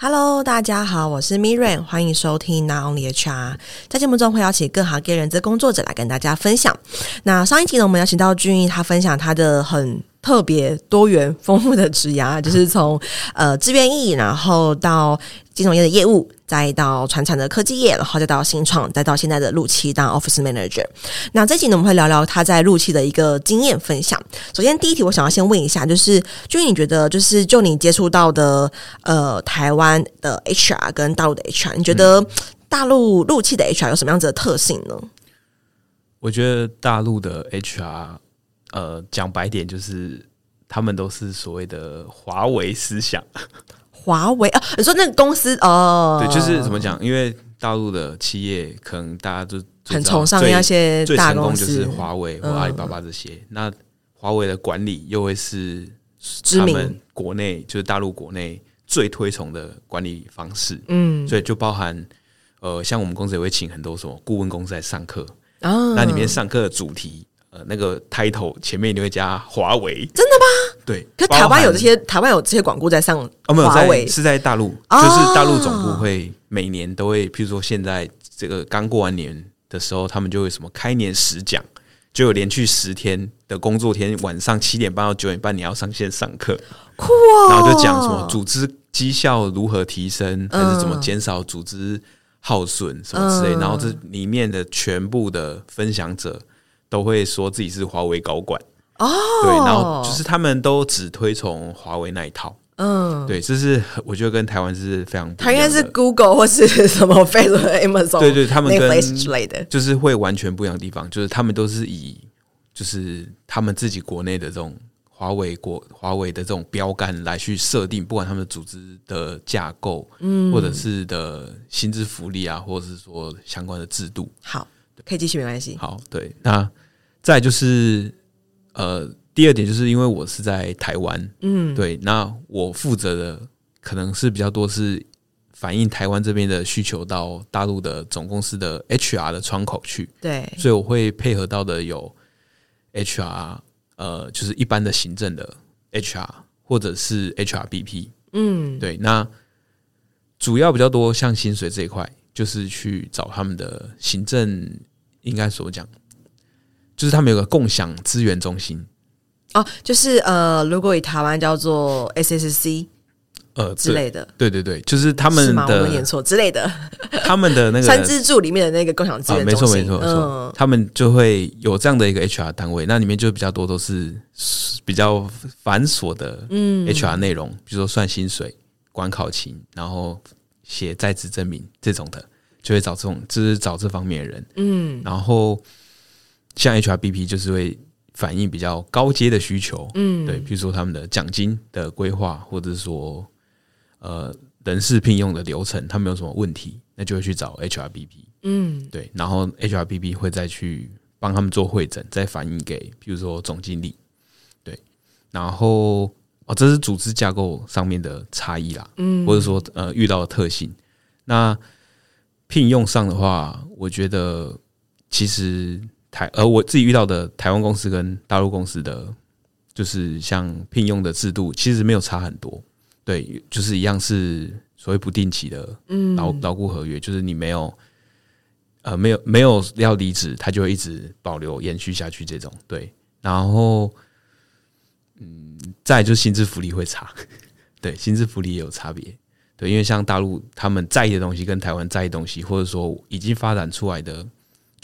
Hello，大家好，我是 Miriam，欢迎收听 Not Only HR。在节目中会邀请各行各业人资工作者来跟大家分享。那上一集呢，我们邀请到俊逸，他分享他的很特别多元丰富的职涯，就是从呃志愿意，然后到金融业的业务，再到传产的科技业，然后再到新创，再到现在的陆期当 Office Manager。那这集呢，我们会聊聊他在陆期的一个经验分享。首先，第一题我想要先问一下，就是俊毅，你觉得就是就你接触到的呃台湾的 HR 跟大陆的 HR，你觉得大陆陆期的 HR 有什么样子的特性呢？我觉得大陆的 HR。呃，讲白点就是，他们都是所谓的华为思想。华为啊，你说那个公司哦，对，就是怎么讲？因为大陆的企业可能大家都很崇尚那些最成功就是华为或阿里巴巴这些。嗯、那华为的管理又会是他们国内就是大陆国内最推崇的管理方式。嗯，所以就包含呃，像我们公司也会请很多什么顾问公司来上课啊，哦、那里面上课的主题。呃，那个 title 前面你会加华为，真的吗？对，可台湾有这些，台湾有这些广告在上。哦，没有，在是在大陆，哦、就是大陆总部会每年都会，譬如说现在这个刚过完年的时候，他们就会什么开年十讲，就有连续十天的工作天，晚上七点半到九点半你要上线上课，酷哦，然后就讲什么组织绩效如何提升，还是怎么减少组织耗损什么之类，嗯、然后这里面的全部的分享者。都会说自己是华为高管哦，对，然后就是他们都只推崇华为那一套，嗯，对，这是我觉得跟台湾是非常不一样的，他应该是 Google 或是什么 Facebook、Amazon，对对，他们跟之类的，就是会完全不一样的地方，就是他们都是以就是他们自己国内的这种华为国华为的这种标杆来去设定，不管他们的组织的架构，嗯，或者是的薪资福利啊，或者是说相关的制度，好，可以继续没关系，好，对，那。再就是，呃，第二点就是因为我是在台湾，嗯，对，那我负责的可能是比较多是反映台湾这边的需求到大陆的总公司的 HR 的窗口去，对，所以我会配合到的有 HR，呃，就是一般的行政的 HR 或者是 HRBP，嗯，对，那主要比较多像薪水这一块，就是去找他们的行政，应该所讲。就是他们有个共享资源中心。哦，就是呃，如果以台湾叫做 SSC 呃之类的，对对对，就是他们的我念错之类的，他们的那个 三支柱里面的那个共享资源中心，没错没错。没错，他们就会有这样的一个 HR 单位，那里面就比较多都是比较繁琐的嗯。HR 内容，比如说算薪水、管考勤，然后写在职证明这种的，就会找这种就是找这方面的人，嗯，然后。像 HRBP 就是会反映比较高阶的需求，嗯，对，比如说他们的奖金的规划，或者是说呃人事聘用的流程，他们有什么问题，那就会去找 HRBP，嗯，对，然后 HRBP 会再去帮他们做会诊，再反映给比如说总经理，对，然后哦，这是组织架构上面的差异啦，嗯，或者说呃遇到的特性，那聘用上的话，我觉得其实。台，而我自己遇到的台湾公司跟大陆公司的，就是像聘用的制度，其实没有差很多。对，就是一样是所谓不定期的嗯劳劳雇合约，就是你没有，呃，没有没有要离职，他就会一直保留延续下去这种。对，然后，嗯，再就是薪资福利会差，对，薪资福利也有差别。对，因为像大陆他们在意的东西跟台湾在意的东西，或者说已经发展出来的。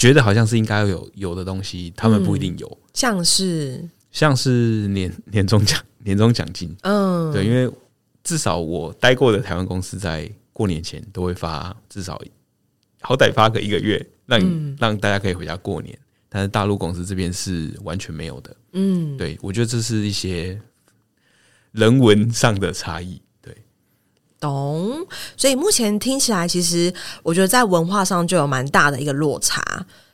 觉得好像是应该要有有的东西，他们不一定有，嗯、像是？像是年 年终奖年终奖金，嗯，对，因为至少我待过的台湾公司在过年前都会发，至少好歹发个一个月，让、嗯、让大家可以回家过年。但是大陆公司这边是完全没有的，嗯，对，我觉得这是一些人文上的差异。懂，所以目前听起来，其实我觉得在文化上就有蛮大的一个落差。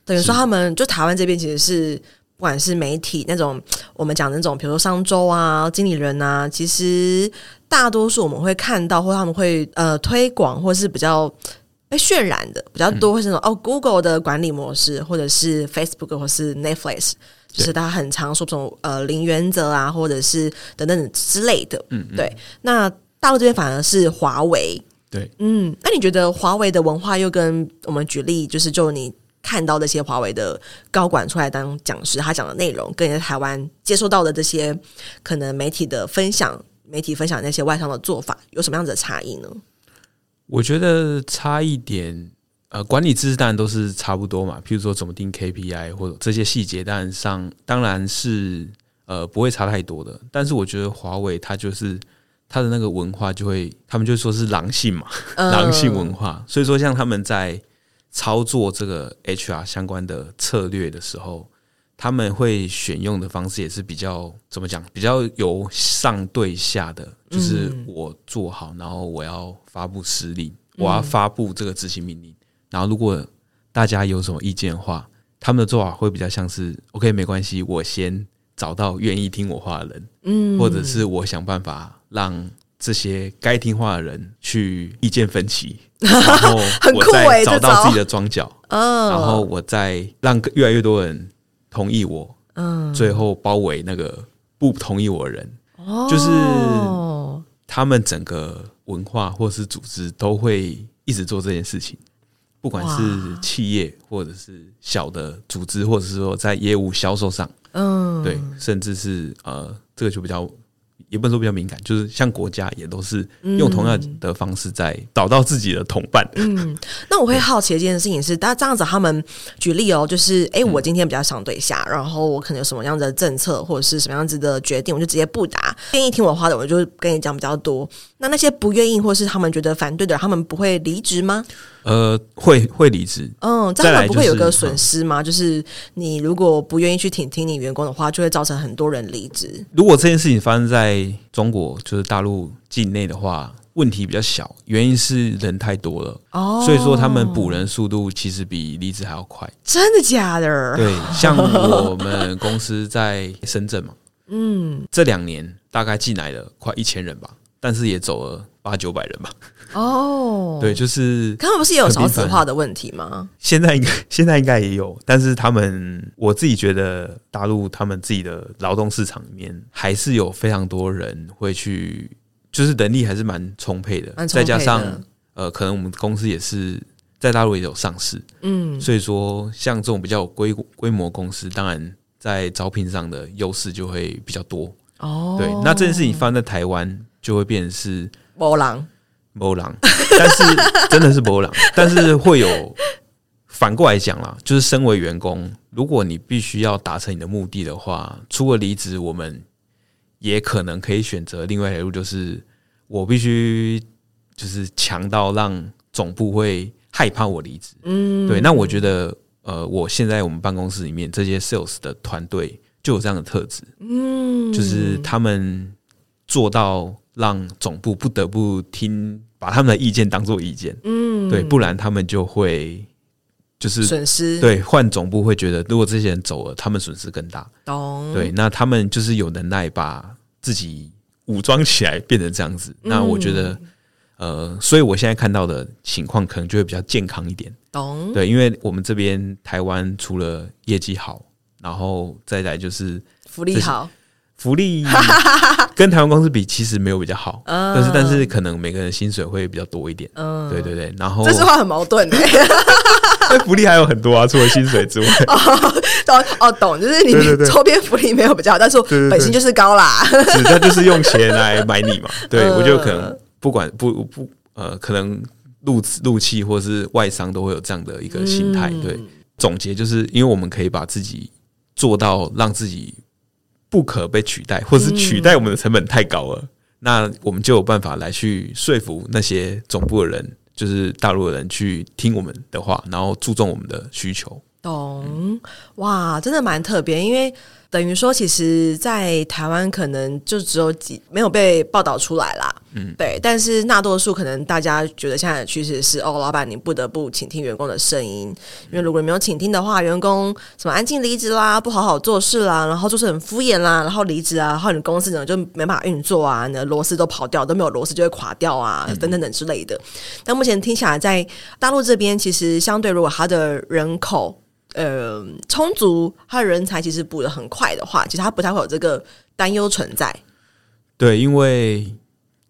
等于说，他们就台湾这边其实是不管是媒体那种，我们讲的那种，比如说商周啊、经理人啊，其实大多数我们会看到，或他们会呃推广，或是比较被渲染的比较多，会是那种哦，Google 的管理模式，或者是 Facebook 或是 Netflix，就是他很常说这种呃零原则啊，或者是等等之类的。嗯，对，那。大陆这边反而是华为。对，嗯，那你觉得华为的文化又跟我们举例，就是就你看到那些华为的高管出来当讲师，他讲的内容，跟你在台湾接收到的这些可能媒体的分享，媒体分享那些外商的做法，有什么样子的差异呢？我觉得差一点，呃，管理知识当然都是差不多嘛。譬如说怎么定 KPI 或者这些细节，当然上当然是呃不会差太多的。但是我觉得华为它就是。他的那个文化就会，他们就说是狼性嘛，狼性文化。所以说，像他们在操作这个 HR 相关的策略的时候，他们会选用的方式也是比较怎么讲？比较由上对下的，就是我做好，然后我要发布指令，我要发布这个执行命令。然后如果大家有什么意见的话，他们的做法会比较像是 OK，没关系，我先找到愿意听我话的人，嗯，或者是我想办法。让这些该听话的人去意见分歧，然后我再找到自己的庄脚，然后我再让越来越多人同意我，嗯，最后包围那个不同意我的人，就是他们整个文化或是组织都会一直做这件事情，不管是企业或者是小的组织，或者是说在业务销售上，嗯，对，甚至是呃，这个就比较。也不能说比较敏感，就是像国家也都是用同样的方式在找到自己的同伴。嗯，那我会好奇的一件事情是，大家这样子，他们举例哦，就是哎、欸，我今天比较想对下，然后我可能有什么样子的政策或者是什么样子的决定，我就直接不答。愿意听我话的，我就跟你讲比较多。那那些不愿意或是他们觉得反对的，他们不会离职吗？呃，会会离职。嗯，这样不会有个损失吗？就是你如果不愿意去听听你员工的话，就会造成很多人离职。如果这件事情发生在中国，就是大陆境内的话，问题比较小，原因是人太多了。哦，所以说他们补人速度其实比离职还要快。真的假的？对，像我们公司在深圳嘛，嗯，这两年大概进来了快一千人吧。但是也走了八九百人吧。哦，对，就是他们不是也有少子化的问题吗？现在应该 现在应该也有，但是他们我自己觉得大陆他们自己的劳动市场里面还是有非常多人会去，就是能力还是蛮充沛的。再加上呃，可能我们公司也是在大陆也有上市，嗯，所以说像这种比较有规规模公司，当然在招聘上的优势就会比较多。哦，对，那这件事情发生在台湾。就会变成是波浪，波浪，但是真的是波浪，但是会有反过来讲啦，就是身为员工，如果你必须要达成你的目的的话，除了离职，我们也可能可以选择另外一条路，就是我必须就是强到让总部会害怕我离职。嗯，对，那我觉得呃，我现在我们办公室里面这些 sales 的团队就有这样的特质，嗯，就是他们做到。让总部不得不听，把他们的意见当做意见，嗯，对，不然他们就会就是损失，对，换总部会觉得，如果这些人走了，他们损失更大，懂？对，那他们就是有能耐把自己武装起来，变成这样子。那我觉得，呃，所以我现在看到的情况可能就会比较健康一点，懂？对，因为我们这边台湾除了业绩好，然后再来就是福利好。福利 跟台湾公司比，其实没有比较好，但是但是可能每个人薪水会比较多一点。嗯，对对对。然后这句话很矛盾的，福利还有很多啊，除了薪水之外。哦哦，懂，就是你周边福利没有比较好，但是本薪就是高啦。是，他就是用钱来买你嘛。对，我觉得可能不管不不呃，可能入入企或是外商都会有这样的一个心态。对，总结就是因为我们可以把自己做到让自己。不可被取代，或是取代我们的成本太高了，嗯、那我们就有办法来去说服那些总部的人，就是大陆的人去听我们的话，然后注重我们的需求。懂、嗯、哇，真的蛮特别，因为。等于说，其实，在台湾可能就只有几没有被报道出来啦。嗯，对。但是，大多数可能大家觉得现在的趋势是，哦，老板你不得不倾听员工的声音，因为如果你没有倾听的话，员工什么安静离职啦，不好好做事啦，然后做事很敷衍啦，然后离职啊，然后你公司呢就没办法运作啊，你的螺丝都跑掉，都没有螺丝就会垮掉啊，等等等之类的。但目前听起来，在大陆这边，其实相对如果他的人口。呃，充足，他的人才其实补的很快的话，其实他不太会有这个担忧存在。对，因为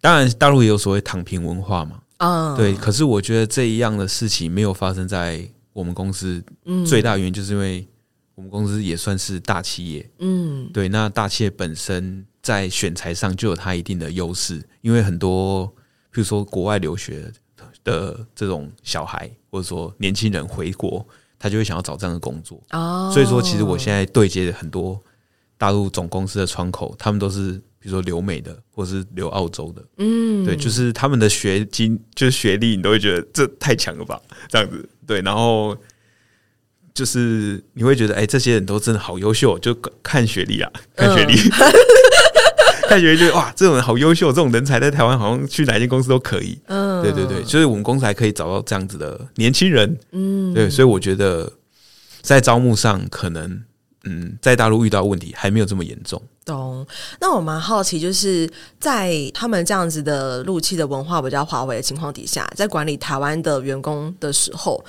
当然大陆也有所谓躺平文化嘛，啊、嗯，对。可是我觉得这一样的事情没有发生在我们公司，嗯，最大原因就是因为我们公司也算是大企业，嗯，对。那大企业本身在选材上就有它一定的优势，因为很多，比如说国外留学的这种小孩，或者说年轻人回国，他就会想要找这样的工作。哦，所以说，其实我现在对接的很多大陆总公司的窗口，他们都是比如说留美的，或者是留澳洲的。嗯，对，就是他们的学经，就是学历，你都会觉得这太强了吧？这样子，对，然后就是你会觉得，哎、欸，这些人都真的好优秀，就看学历啊，看学历。嗯感觉就哇，这种人好优秀，这种人才在台湾好像去哪间公司都可以。嗯，对对对，所以我们公司还可以找到这样子的年轻人。嗯，对，所以我觉得在招募上，可能嗯，在大陆遇到问题还没有这么严重。懂。那我蛮好奇，就是在他们这样子的陆气的文化比较华为的情况底下，在管理台湾的员工的时候，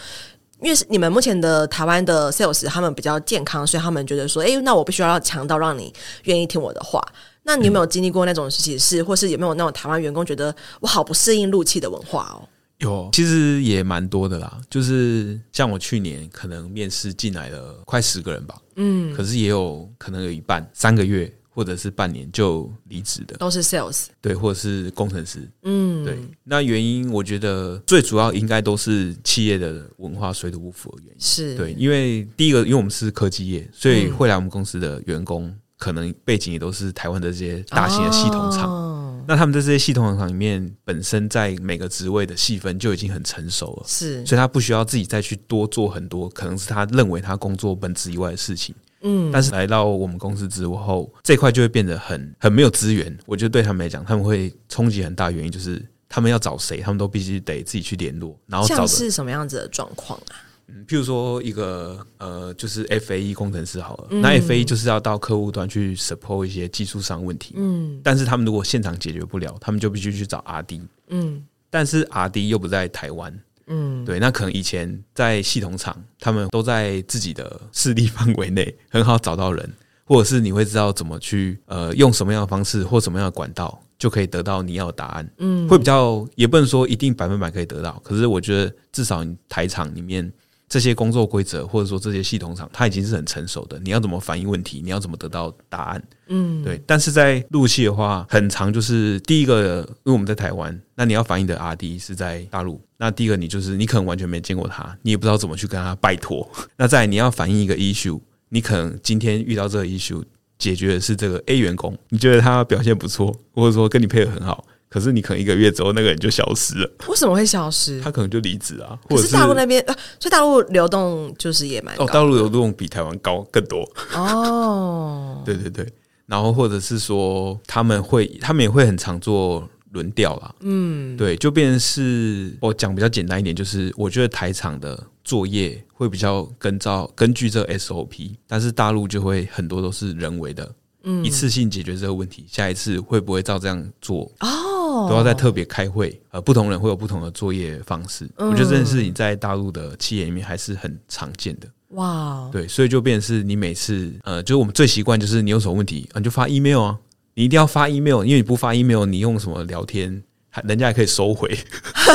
因为是你们目前的台湾的 sales 他们比较健康，所以他们觉得说，哎，那我必须要强到让你愿意听我的话。那你有没有经历过那种事情？是，或是有没有那种台湾员工觉得我好不适应陆气的文化哦？有，其实也蛮多的啦。就是像我去年可能面试进来了快十个人吧，嗯，可是也有可能有一半三个月或者是半年就离职的，都是 sales，对，或者是工程师，嗯，对。那原因我觉得最主要应该都是企业的文化水土不服的原因，是对，因为第一个，因为我们是科技业，所以会来我们公司的员工。可能背景也都是台湾的这些大型的系统厂，哦，那他们在这些系统厂里面，本身在每个职位的细分就已经很成熟了，是，所以他不需要自己再去多做很多，可能是他认为他工作本职以外的事情，嗯，但是来到我们公司之后，这块就会变得很很没有资源，我觉得对他们来讲，他们会冲击很大，原因就是他们要找谁，他们都必须得自己去联络，然后找的是什么样子的状况啊？嗯，譬如说一个呃，就是 FAE 工程师好了，嗯、那 FAE 就是要到客户端去 support 一些技术上问题，嗯，但是他们如果现场解决不了，他们就必须去找 RD，嗯，但是 RD 又不在台湾，嗯，对，那可能以前在系统厂，他们都在自己的势力范围内，很好找到人，或者是你会知道怎么去呃，用什么样的方式或什么样的管道，就可以得到你要的答案，嗯，会比较也不能说一定百分百可以得到，可是我觉得至少你台厂里面。这些工作规则，或者说这些系统上，它已经是很成熟的。你要怎么反映问题？你要怎么得到答案？嗯，对。但是在陆系的话，很常就是第一个，因为我们在台湾，那你要反映的 RD 是在大陆。那第一个，你就是你可能完全没见过他，你也不知道怎么去跟他拜托。那再来你要反映一个 issue，你可能今天遇到这个 issue，解决的是这个 A 员工，你觉得他表现不错，或者说跟你配合很好。可是你可能一个月之后，那个人就消失了。为什么会消失？他可能就离职啊。或者是大陆那边，呃，所以大陆流动就是也蛮。哦，大陆流动比台湾高更多。哦，对对对。然后或者是说，他们会，他们也会很常做轮调啦。嗯，对，就变成是我讲比较简单一点，就是我觉得台场的作业会比较跟照根据这 SOP，但是大陆就会很多都是人为的，嗯，一次性解决这个问题，下一次会不会照这样做？哦。都要再特别开会，呃，不同人会有不同的作业方式。嗯、我觉得这件事情在大陆的企业里面还是很常见的。哇，对，所以就变成是你每次，呃，就是我们最习惯就是你有什么问题，你就发 email 啊，你一定要发 email，因为你不发 email，你用什么聊天，还人家还可以收回，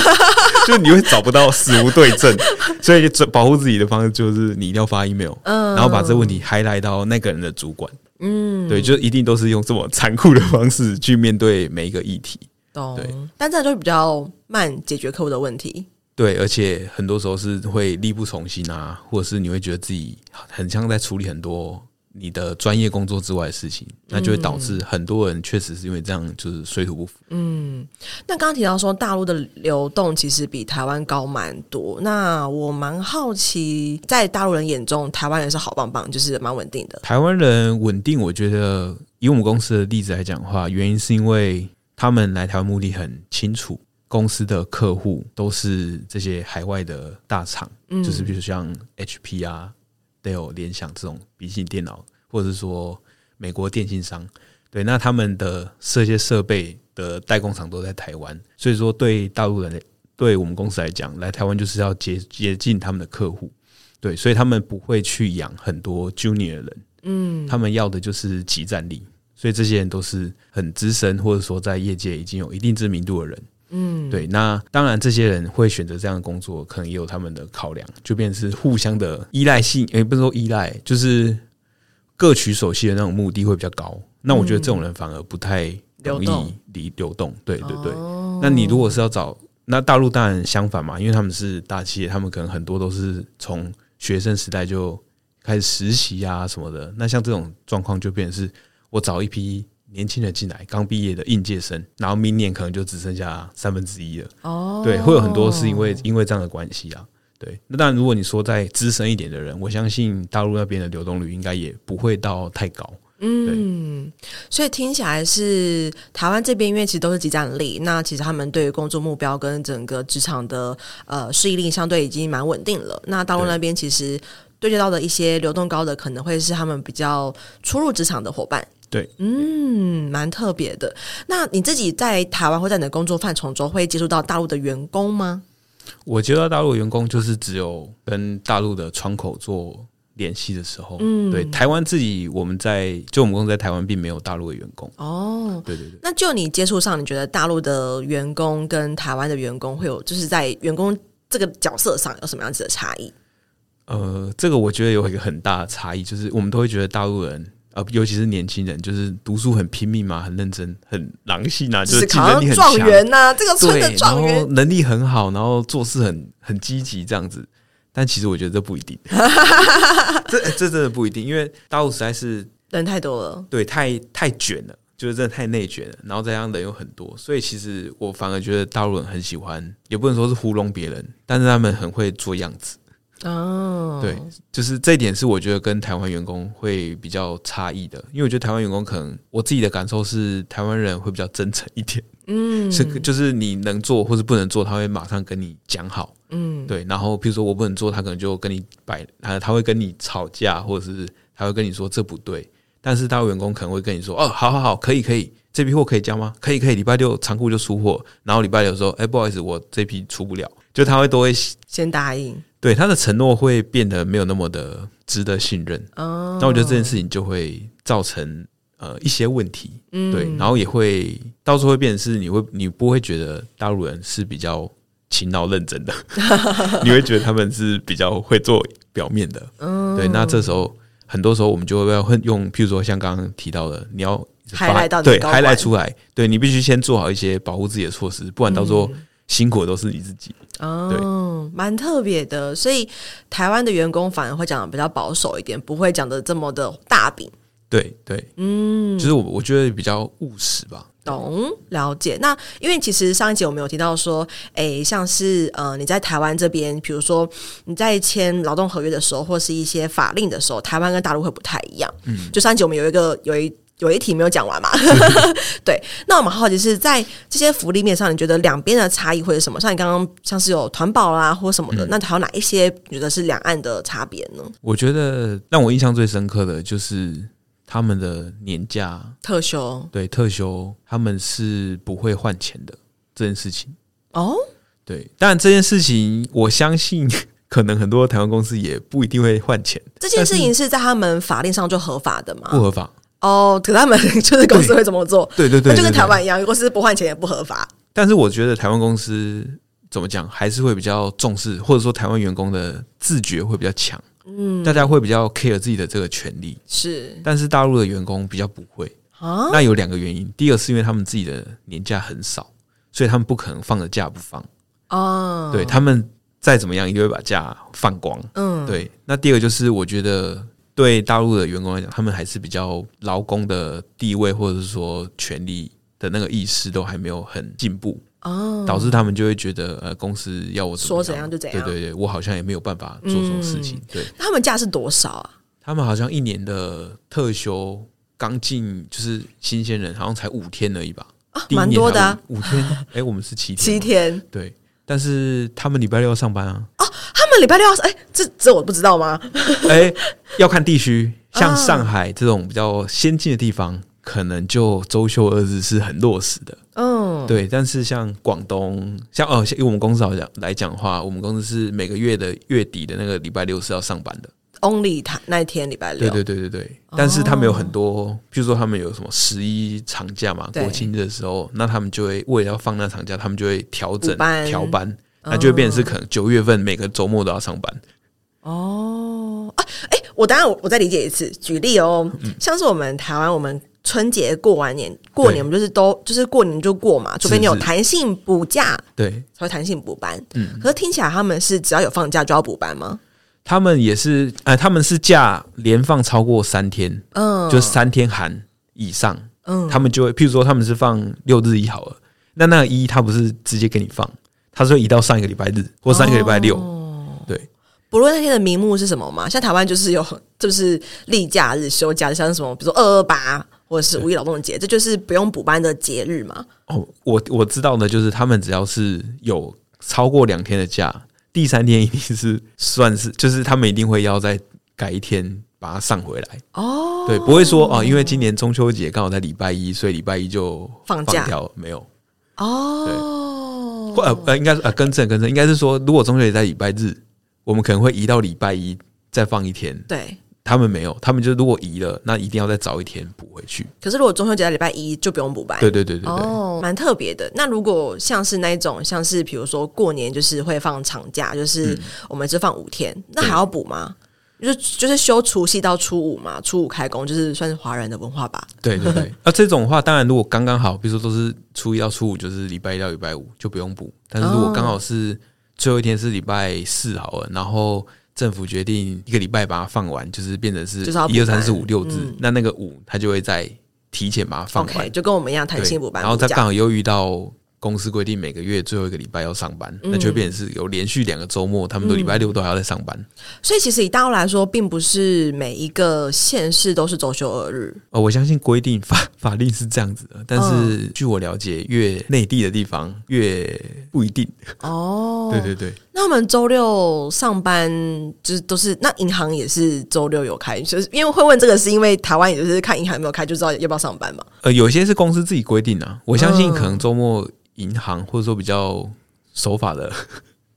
就你会找不到死无对证，所以就保护自己的方式就是你一定要发 email，嗯，然后把这个问题 highlight 到那个人的主管，嗯，对，就一定都是用这么残酷的方式去面对每一个议题。懂，对，但这就比较慢解决客户的问题。对，而且很多时候是会力不从心啊，或者是你会觉得自己很像在处理很多你的专业工作之外的事情，那就会导致很多人确实是因为这样就是水土不服。嗯，那刚刚提到说大陆的流动其实比台湾高蛮多，那我蛮好奇，在大陆人眼中，台湾人是好棒棒，就是蛮稳定的。台湾人稳定，我觉得以我们公司的例子来讲的话，原因是因为。他们来台湾目的很清楚，公司的客户都是这些海外的大厂，嗯、就是比如像 HP 啊、Dell、联想这种笔记电脑，或者是说美国电信商，对，那他们的这些设备的代工厂都在台湾，所以说对大陆人，对我们公司来讲，来台湾就是要接接近他们的客户，对，所以他们不会去养很多 Junior 人，嗯，他们要的就是集战力。所以这些人都是很资深，或者说在业界已经有一定知名度的人。嗯，对。那当然，这些人会选择这样的工作，可能也有他们的考量，就变成是互相的依赖性，也不是说依赖，就是各取所需的那种目的会比较高。那我觉得这种人反而不太容易离流动。对对对。那你如果是要找，那大陆当然相反嘛，因为他们是大企业，他们可能很多都是从学生时代就开始实习啊什么的。那像这种状况，就变成是我找一批年轻人进来，刚毕业的应届生，然后明年可能就只剩下三分之一了。哦，对，会有很多是因为因为这样的关系啊。对，那当然，如果你说再资深一点的人，我相信大陆那边的流动率应该也不会到太高。嗯，所以听起来是台湾这边，因为其实都是集战力，那其实他们对于工作目标跟整个职场的呃适应力相对已经蛮稳定了。那大陆那边其实对接到的一些流动高的，可能会是他们比较初入职场的伙伴。对，嗯，蛮特别的。那你自己在台湾或在你的工作范畴中，会接触到大陆的员工吗？我接触到大陆员工，就是只有跟大陆的窗口做。联系的时候，嗯，对，台湾自己，我们在就我们公司在台湾并没有大陆的员工哦，对对对。那就你接触上，你觉得大陆的员工跟台湾的员工会有，就是在员工这个角色上有什么样子的差异？呃，这个我觉得有一个很大的差异，就是我们都会觉得大陆人，呃，尤其是年轻人，就是读书很拼命嘛，很认真，很狼性啊，就是竞争力很强，状元呐，这个村的状元，然后能力很好，然后做事很很积极，这样子。但其实我觉得这不一定，这这真的不一定，因为大陆实在是人太多了，对，太太卷了，就是真的太内卷了，然后这样的人又很多，所以其实我反而觉得大陆人很喜欢，也不能说是糊弄别人，但是他们很会做样子哦，对，就是这一点是我觉得跟台湾员工会比较差异的，因为我觉得台湾员工可能我自己的感受是台湾人会比较真诚一点。嗯，是就是你能做或是不能做，他会马上跟你讲好。嗯，对。然后，譬如说我不能做，他可能就跟你摆，他他会跟你吵架，或者是他会跟你说这不对。但是大陆员工可能会跟你说：“哦，好好好，可以可以，这批货可以交吗？可以可以，礼拜六仓库就出货。然后礼拜六说，哎，不好意思，我这批出不了。”就他会都会先答应。对，他的承诺会变得没有那么的值得信任。哦，那我觉得这件事情就会造成。呃，一些问题，嗯，对，然后也会到时候会变成是，你会你不会觉得大陆人是比较勤劳认真的，你会觉得他们是比较会做表面的，嗯，对。那这时候很多时候我们就会要用，譬如说像刚刚提到的，你要还来到对还来出来，对你必须先做好一些保护自己的措施，不然到时候辛苦的都是你自己。哦，对，蛮特别的。所以台湾的员工反而会讲的比较保守一点，不会讲的这么的大饼。对对，嗯，就是我我觉得比较务实吧。懂，了解。那因为其实上一集我们有提到说，诶，像是呃你在台湾这边，比如说你在签劳动合约的时候，或是一些法令的时候，台湾跟大陆会不太一样。嗯，就上一集我们有一个有一有一题没有讲完嘛。对，那我们好奇是在这些福利面上，你觉得两边的差异会是什么？像你刚刚像是有团保啦或什么的，嗯、那还有哪一些觉得是两岸的差别呢？我觉得让我印象最深刻的就是。他们的年假特休，对特休，他们是不会换钱的这件事情哦。对，但这件事情我相信，可能很多台湾公司也不一定会换钱。这件事情是在他们法令上就合法的吗？不合法哦。可他们 就是公司会怎么做，对对对，对，就跟台湾一样，如果是不换钱也不合法。但是我觉得台湾公司怎么讲，还是会比较重视，或者说台湾员工的自觉会比较强。嗯，大家会比较 care 自己的这个权利，是，但是大陆的员工比较不会啊。那有两个原因，第一个是因为他们自己的年假很少，所以他们不可能放着假不放哦。对，他们再怎么样，一定会把假放光。嗯，对。那第二个就是，我觉得对大陆的员工来讲，他们还是比较劳工的地位或者是说权利的那个意识都还没有很进步。哦，导致他们就会觉得，呃，公司要我怎么说怎样就怎样。对对对，我好像也没有办法做什么事情。对，他们假是多少啊？他们好像一年的特休，刚进就是新鲜人，好像才五天而已吧？啊，蛮多的啊，五天。哎，我们是七天，七天。对，但是他们礼拜六要上班啊。哦，他们礼拜六要，哎，这这我不知道吗？哎，要看地区，像上海这种比较先进的地方。可能就周休二日是很落实的，嗯，对。但是像广东，像哦，像以我们公司好像来讲的话，我们公司是每个月的月底的那个礼拜六是要上班的。only 他那一天礼拜六，对对对对对。但是他们有很多，譬如说他们有什么十一长假嘛，国庆日的时候，那他们就会为了要放那长假，他们就会调整调班，那就会变成是可能九月份每个周末都要上班。哦啊，哎，我当然我我再理解一次，举例哦，像是我们台湾我们。春节过完年，过年我们就是都就是过年就过嘛，除非你有弹性补假，对，才会弹性补班。嗯，可是听起来他们是只要有放假就要补班吗？他们也是，呃，他们是假连放超过三天，嗯，就三天含以上，嗯，他们就会，譬如说他们是放六日一好了，那那个一他不是直接给你放，他说移到上一个礼拜日或上一个礼拜六，哦、对。不论那天的名目是什么嘛，像台湾就是有就是例假日休假，像什么比如说二二八。或者是五一劳动节，这就是不用补班的节日嘛？哦，我我知道的，就是他们只要是有超过两天的假，第三天一定是算是，就是他们一定会要再改一天把它上回来。哦，对，不会说哦，因为今年中秋节刚好在礼拜一，所以礼拜一就放假没有。哦，对，或呃呃，应该是呃，更正更正，应该是说，如果中秋节在礼拜日，我们可能会移到礼拜一再放一天。对。他们没有，他们就如果移了，那一定要再早一天补回去。可是如果中秋节在礼拜一，就不用补班。对对对对对，哦，蛮特别的。那如果像是那一种，像是比如说过年，就是会放长假，就是我们只放五天，嗯、那还要补吗？就是就是休除夕到初五嘛，初五开工，就是算是华人的文化吧。对对对，那、啊、这种的话，当然如果刚刚好，比如说都是初一到初五，就是礼拜一到礼拜五就不用补。但是如果刚好是最后一天是礼拜四好了，然后。政府决定一个礼拜把它放完，就是变成是一二三四五六日，嗯、那那个五它就会在提前把它放完，okay, 就跟我们一样弹性补班，然后它刚好又遇到。公司规定每个月最后一个礼拜要上班，嗯、那就会变成是有连续两个周末，他们都礼拜六都还要在上班。嗯、所以其实以大陆来说，并不是每一个县市都是周休二日。呃，我相信规定法法令是这样子的，但是据我了解，越内地的地方越不一定。哦，对 对对。那我们周六上班就是都是那银行也是周六有开，就是因为会问这个，是因为台湾也就是看银行有没有开就知道要不要上班嘛。呃，有些是公司自己规定啊，我相信可能周末。银行或者说比较守法的，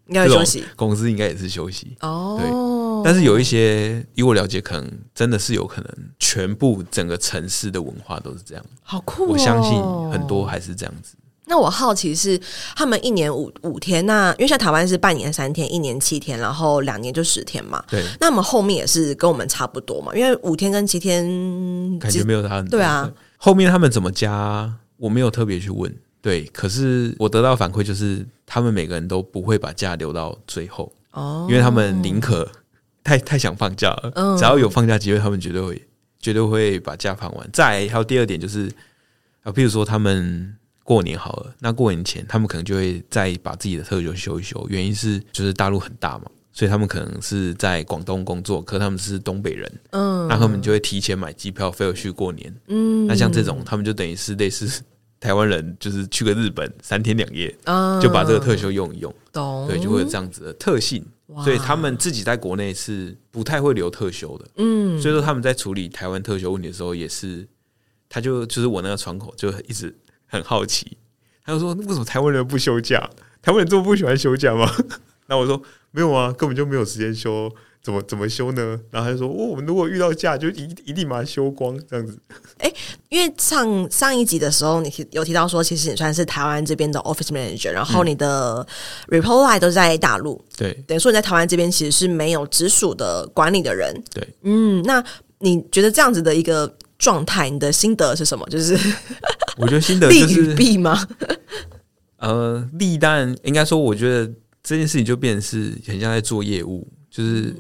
应该休息。公司应该也是休息哦。对，但是有一些，以我了解，可能真的是有可能，全部整个城市的文化都是这样。好酷哦！我相信很多还是这样子。那我好奇是，他们一年五五天，那因为像台湾是半年三天，一年七天，然后两年就十天嘛。对。那我们后面也是跟我们差不多嘛？因为五天跟七天感觉没有差很多。对啊。后面他们怎么加？我没有特别去问。对，可是我得到反馈就是，他们每个人都不会把假留到最后哦，因为他们宁可太太想放假了，只要有放假机会，他们绝对会绝对会把假放完。再来还有第二点就是啊，譬如说他们过年好了，那过年前他们可能就会再把自己的特休休一休，原因是就是大陆很大嘛，所以他们可能是在广东工作，可他们是东北人，嗯，那他们就会提前买机票飞回去过年，嗯，那像这种他们就等于是类似。台湾人就是去个日本三天两夜，就把这个特休用一用，懂、对，就会有这样子的特性。所以他们自己在国内是不太会留特休的。嗯，所以说他们在处理台湾特休问题的时候，也是，他就就是我那个窗口就一直很好奇，他就说为什么台湾人不休假？台湾人这么不喜欢休假吗？那我说没有啊，根本就没有时间休。怎么怎么休呢？然后他就说：“哦，我们如果遇到假，就一一定把它休光，这样子。”哎，因为上上一集的时候，你提有提到说，其实你算是台湾这边的 office manager，然后你的 report line 都在大陆，对，等于说你在台湾这边其实是没有直属的管理的人，对，嗯，那你觉得这样子的一个状态，你的心得是什么？就是 我觉得心得就是弊吗？呃，利，但应该说，我觉得这件事情就变成是很像在做业务，就是。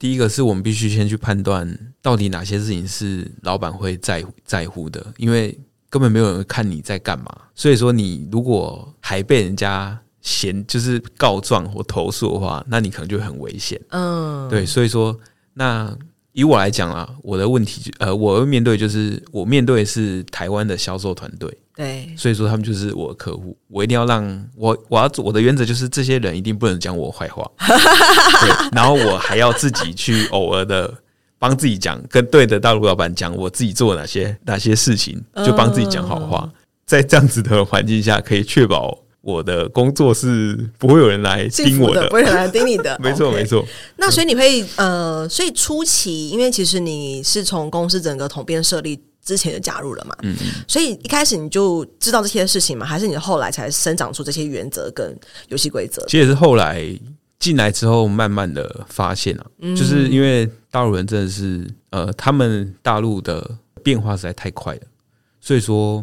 第一个是我们必须先去判断，到底哪些事情是老板会在乎在乎的，因为根本没有人看你在干嘛。所以说，你如果还被人家嫌，就是告状或投诉的话，那你可能就很危险。嗯，对。所以说，那以我来讲啊，我的问题，呃，我要面对就是我面对是台湾的销售团队。对，所以说他们就是我的客户，我一定要让我我要我的原则就是这些人一定不能讲我坏话，对，然后我还要自己去偶尔的帮自己讲，跟对的大陆老板讲我自己做哪些哪些事情，就帮自己讲好话，在这样子的环境下，可以确保我的工作是不会有人来盯我的，不会有人来盯你的。没错没错。那所以你会呃，所以初期，因为其实你是从公司整个统编设立之前就加入了嘛，嗯嗯。所以一开始你就知道这些事情嘛？还是你后来才生长出这些原则跟游戏规则？其实也是后来进来之后，慢慢的发现啊，嗯、就是因为大陆人真的是呃，他们大陆的变化实在太快了，所以说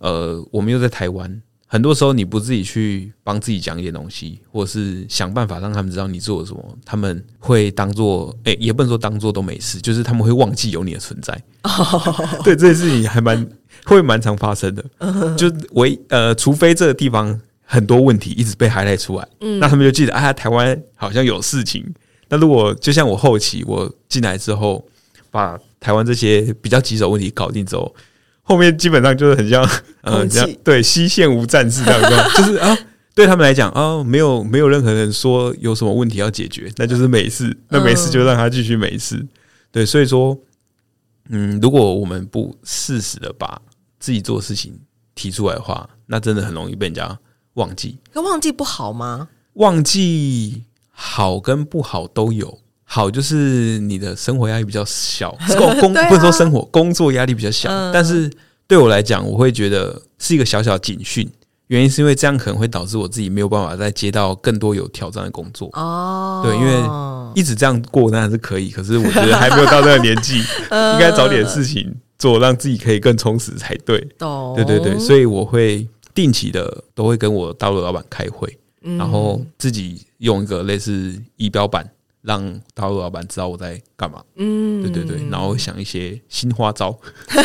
呃，我们又在台湾。很多时候，你不自己去帮自己讲一点东西，或者是想办法让他们知道你做了什么，他们会当做哎、欸，也不能说当做都没事，就是他们会忘记有你的存在。Oh. 对，这件事情还蛮会蛮常发生的。就唯呃，除非这个地方很多问题一直被 highlight 出来，嗯，那他们就记得啊，台湾好像有事情。那如果就像我后期我进来之后，把台湾这些比较棘手问题搞定之后。后面基本上就是很像，呃，这样对西线无战事这样，就是啊，对他们来讲啊，没有没有任何人说有什么问题要解决，那就是没事，那没事就让他继续没事。对，所以说，嗯，如果我们不适时的把自己做的事情提出来的话，那真的很容易被人家忘记。那忘记不好吗？忘记好跟不好都有。好，就是你的生活压力比较小，工工不能说生活工作压力比较小，但是对我来讲，我会觉得是一个小小的警讯。原因是因为这样可能会导致我自己没有办法再接到更多有挑战的工作。哦，对，因为一直这样过当然是可以，可是我觉得还没有到那个年纪，应该找点事情做，让自己可以更充实才对。对对对，所以我会定期的都会跟我大陆老板开会，然后自己用一个类似仪表板。让大陆老板知道我在干嘛，嗯，对对对，然后想一些新花招，对，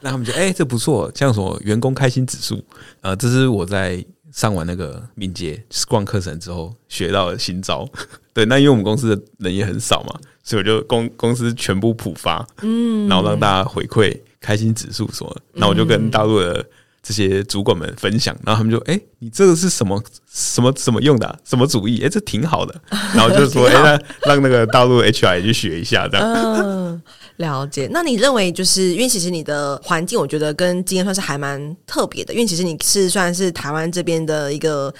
让他们觉得哎，这不错，像什么员工开心指数，呃，这是我在上完那个敏捷 Scrum 课程之后学到的新招，对，那因为我们公司的人也很少嘛，所以我就公公司全部普发，嗯，然后让大家回馈开心指数什么，那我就跟大陆的。这些主管们分享，然后他们就哎、欸，你这个是什么什么什么用的、啊？什么主意？哎、欸，这挺好的。然后就说，哎欸，那、欸、让那个大陆 HR 也去学一下，这样。嗯，了解。那你认为，就是因为其实你的环境，我觉得跟今天算是还蛮特别的，因为其实你是算是台湾这边的一个。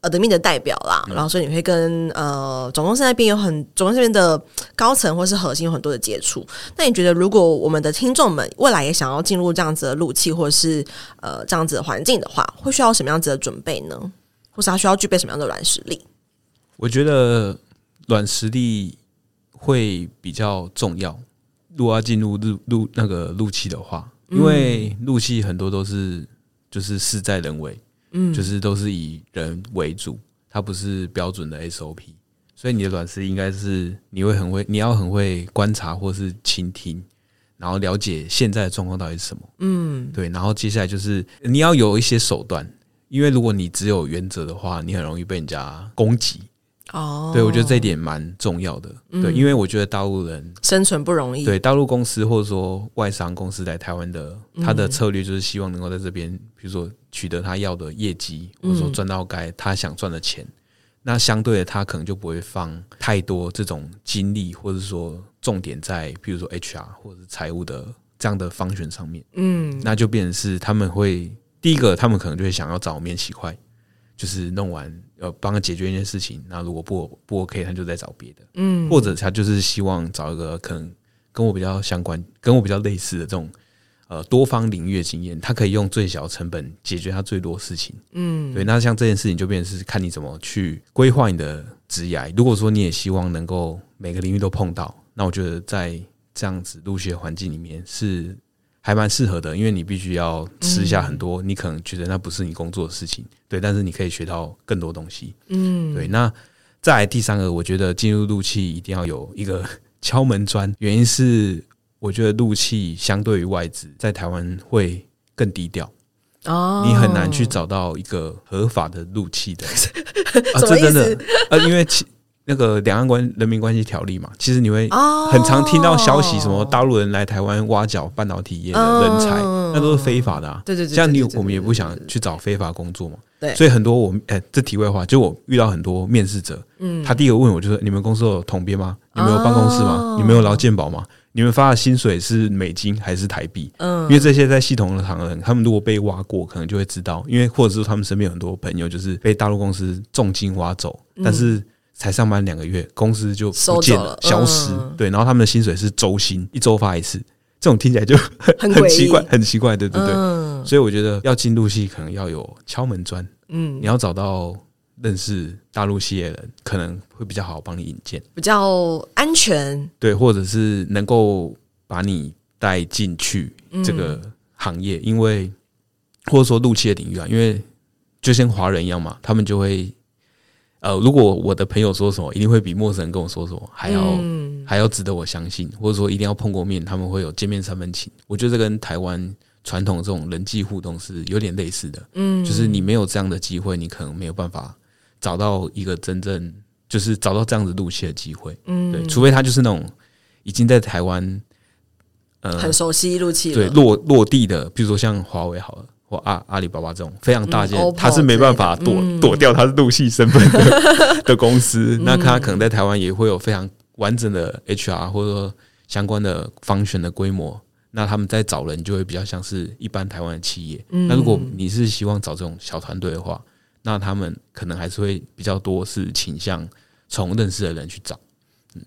呃，的命的代表啦，然后所以你会跟呃总公司那边有很总公司那边的高层或是核心有很多的接触。那你觉得，如果我们的听众们未来也想要进入这样子的路气，或者是呃这样子的环境的话，会需要什么样子的准备呢？或是他需要具备什么样的软实力？我觉得软实力会比较重要。如果要进入入入那个路气的话，因为路气很多都是就是事在人为。嗯，就是都是以人为主，它不是标准的 SOP，所以你的软实力应该是你会很会，你要很会观察或是倾听，然后了解现在的状况到底是什么。嗯，对，然后接下来就是你要有一些手段，因为如果你只有原则的话，你很容易被人家攻击。哦，对，我觉得这一点蛮重要的。嗯、对，因为我觉得大陆人生存不容易。对，大陆公司或者说外商公司来台湾的，他的策略就是希望能够在这边，比如说取得他要的业绩，或者说赚到该他想赚的钱。嗯、那相对的，他可能就不会放太多这种精力，或者说重点在，比如说 HR 或者是财务的这样的方选上面。嗯，那就变成是他们会第一个，他们可能就会想要找面洗筷，就是弄完。要帮他解决一件事情，那如果不不 OK，他就再找别的，嗯，或者他就是希望找一个可能跟我比较相关、跟我比较类似的这种呃多方领域的经验，他可以用最小成本解决他最多事情，嗯，对。那像这件事情就变成是看你怎么去规划你的职涯。如果说你也希望能够每个领域都碰到，那我觉得在这样子入学环境里面是。还蛮适合的，因为你必须要吃下很多，你可能觉得那不是你工作的事情，对，但是你可以学到更多东西，嗯，对。那再来第三个，我觉得进入路气一定要有一个敲门砖，原因是我觉得陆气相对于外资在台湾会更低调哦，你很难去找到一个合法的路气的 啊，这真的啊，因为其。那个两岸关人民关系条例嘛，其实你会很常听到消息，什么大陆人来台湾挖角半导体业的人才，那都是非法的啊。对对对，像你我们也不想去找非法工作嘛。对，所以很多我们哎，这题外话，就我遇到很多面试者，嗯，他第一个问我就是：你们公司有统编吗？你们有办公室吗？你们有劳健保吗？你们发的薪水是美金还是台币？嗯，因为这些在系统的行人，他们如果被挖过，可能就会知道。因为或者是他们身边有很多朋友，就是被大陆公司重金挖走，但是才上班两个月，公司就不见了，了消失。对，然后他们的薪水是周薪，一周发一次。这种听起来就很 很奇怪，很奇怪，对对对。所以我觉得要进入戏，可能要有敲门砖。嗯，你要找到。认识大陆系的人可能会比较好帮你引荐，比较安全。对，或者是能够把你带进去这个行业，嗯、因为或者说陆企的领域啊，因为就像华人一样嘛，他们就会呃，如果我的朋友说什么，一定会比陌生人跟我说什么还要、嗯、还要值得我相信，或者说一定要碰过面，他们会有见面三分情。我觉得这跟台湾传统这种人际互动是有点类似的，嗯，就是你没有这样的机会，你可能没有办法。找到一个真正就是找到这样子入戏的机会，嗯，对，除非他就是那种已经在台湾，呃，很熟悉入戏，对，落落地的，比如说像华为好了，或阿阿里巴巴这种非常大件，嗯、他是没办法躲、嗯、躲掉他是入戏身份的 的公司，嗯、那他可能在台湾也会有非常完整的 HR 或者说相关的 function 的规模，那他们在找人就会比较像是一般台湾的企业。嗯、那如果你是希望找这种小团队的话，那他们可能还是会比较多是倾向从认识的人去找，嗯，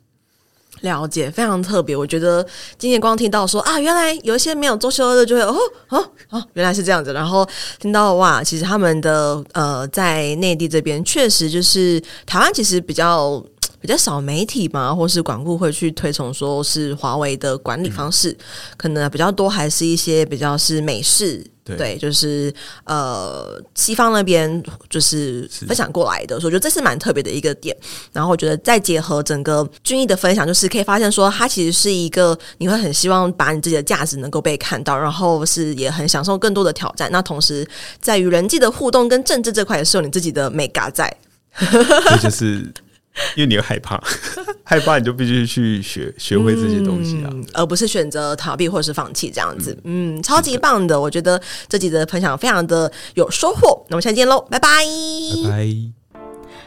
了解，非常特别。我觉得今天光听到说啊，原来有一些没有周休的就会哦哦哦，原来是这样子。然后听到哇，其实他们的呃，在内地这边确实就是台湾其实比较比较少媒体嘛，或是管顾会去推崇说是华为的管理方式，可能比较多还是一些比较是美式。对，对，就是呃，西方那边就是分享过来的，所以我觉得这是蛮特别的一个点。然后我觉得再结合整个军艺的分享，就是可以发现说，它其实是一个你会很希望把你自己的价值能够被看到，然后是也很享受更多的挑战。那同时在与人际的互动跟政治这块，也是有你自己的美感在。这就是。因为你会害怕，害怕你就必须去学学会这些东西啊，嗯、而不是选择逃避或者是放弃这样子。嗯，嗯，超级棒的，我觉得这集的分享非常的有收获。那我们下期见喽，拜拜，拜拜。